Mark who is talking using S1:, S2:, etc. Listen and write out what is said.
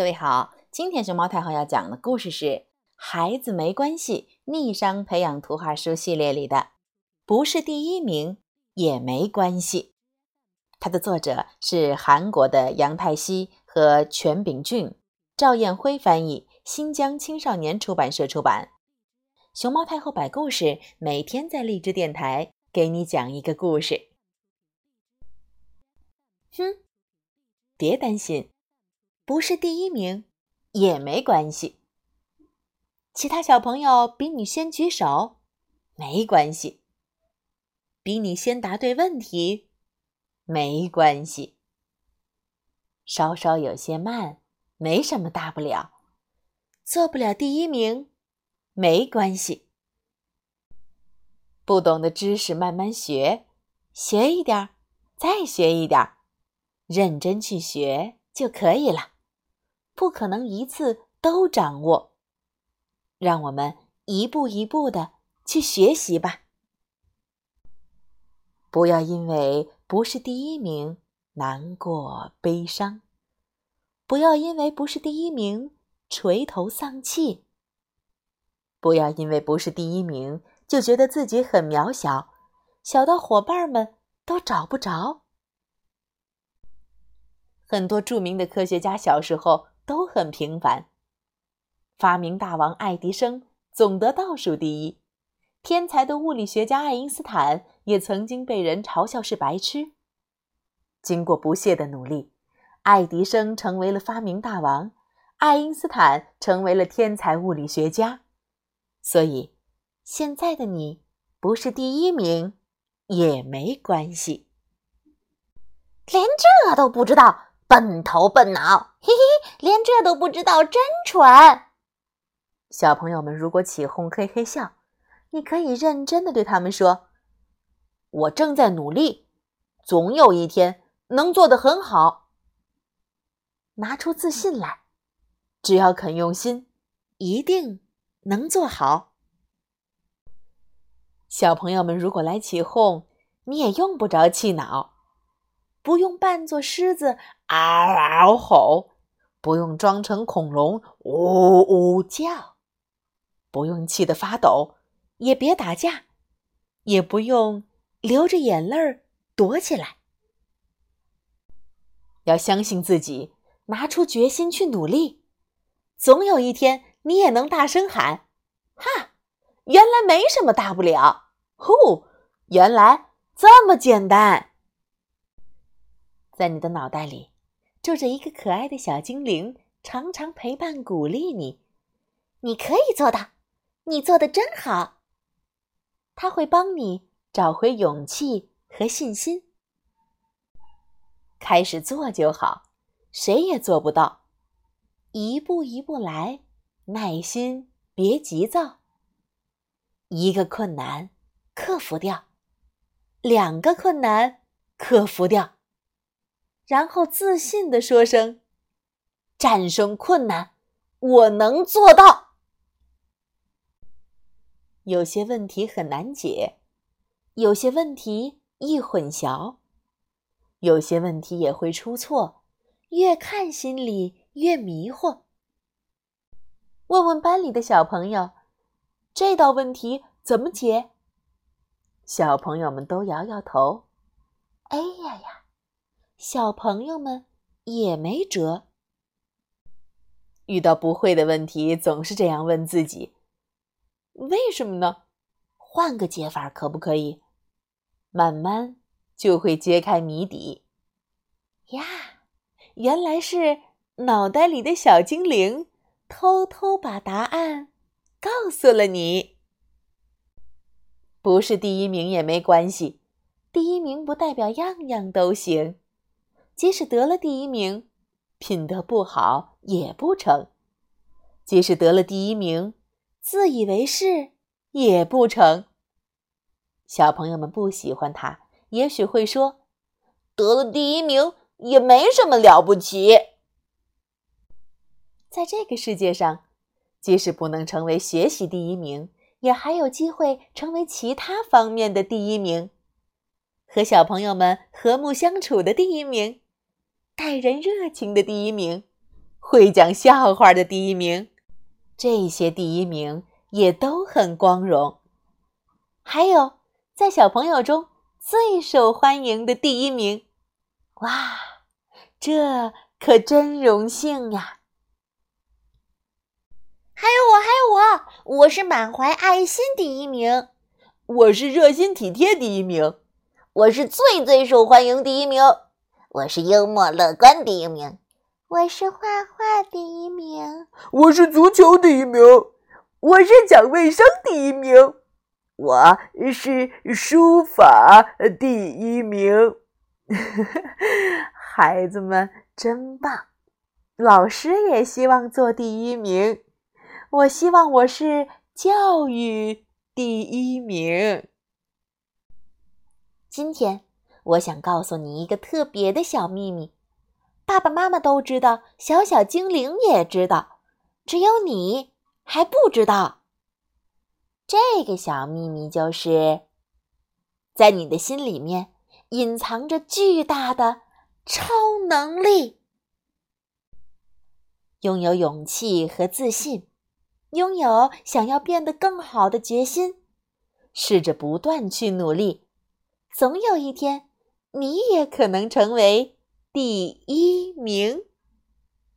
S1: 各位好，今天熊猫太后要讲的故事是《孩子没关系》逆商培养图画书系列里的“不是第一名也没关系”。它的作者是韩国的杨泰熙和全炳俊，赵艳辉翻译，新疆青少年出版社出版。熊猫太后摆故事，每天在荔枝电台给你讲一个故事。哼，别担心。不是第一名也没关系。其他小朋友比你先举手，没关系。比你先答对问题，没关系。稍稍有些慢，没什么大不了。做不了第一名，没关系。不懂的知识慢慢学，学一点儿再学一点儿认真去学就可以了。不可能一次都掌握，让我们一步一步的去学习吧。不要因为不是第一名难过悲伤，不要因为不是第一名垂头丧气，不要因为不是第一名就觉得自己很渺小，小到伙伴们都找不着。很多著名的科学家小时候。都很平凡。发明大王爱迪生总得倒数第一，天才的物理学家爱因斯坦也曾经被人嘲笑是白痴。经过不懈的努力，爱迪生成为了发明大王，爱因斯坦成为了天才物理学家。所以，现在的你不是第一名也没关系。
S2: 连这都不知道。笨头笨脑，嘿嘿，连这都不知道，真蠢！
S1: 小朋友们，如果起哄嘿嘿笑，你可以认真的对他们说：“我正在努力，总有一天能做得很好。”拿出自信来，只要肯用心，一定能做好。小朋友们，如果来起哄，你也用不着气恼。不用扮作狮子嗷嗷吼，不用装成恐龙呜呜叫，不用气得发抖，也别打架，也不用流着眼泪儿躲起来。要相信自己，拿出决心去努力，总有一天你也能大声喊：“哈，原来没什么大不了！呼，原来这么简单！”在你的脑袋里，住着一个可爱的小精灵，常常陪伴、鼓励你。
S2: 你可以做到，你做的真好。
S1: 他会帮你找回勇气和信心。开始做就好，谁也做不到。一步一步来，耐心，别急躁。一个困难克服掉，两个困难克服掉。然后自信地说声：“战胜困难，我能做到。”有些问题很难解，有些问题易混淆，有些问题也会出错，越看心里越迷惑。问问班里的小朋友，这道问题怎么解？小朋友们都摇摇头。哎呀呀！小朋友们也没辙。遇到不会的问题，总是这样问自己：为什么呢？换个解法可不可以？慢慢就会揭开谜底。呀，原来是脑袋里的小精灵偷偷把答案告诉了你。不是第一名也没关系，第一名不代表样样都行。即使得了第一名，品德不好也不成；即使得了第一名，自以为是也不成。小朋友们不喜欢他，也许会说：“得了第一名也没什么了不起。”在这个世界上，即使不能成为学习第一名，也还有机会成为其他方面的第一名，和小朋友们和睦相处的第一名。待人热情的第一名，会讲笑话的第一名。这些第一名也都很光荣。还有，在小朋友中最受欢迎的第一名，哇，这可真荣幸呀！
S2: 还有我，还有我，我是满怀爱心第一名，
S1: 我是热心体贴第一名，
S2: 我是最最受欢迎第一名，我是幽默乐观第一名，我是画画第一名，
S1: 我是足球第一名，我是讲卫生第一名。我是书法第一名，孩子们真棒！老师也希望做第一名。我希望我是教育第一名。今天我想告诉你一个特别的小秘密，爸爸妈妈都知道，小小精灵也知道，只有你还不知道。这个小秘密就是，在你的心里面隐藏着巨大的超能力，拥有勇气和自信，拥有想要变得更好的决心，试着不断去努力，总有一天，你也可能成为第一名。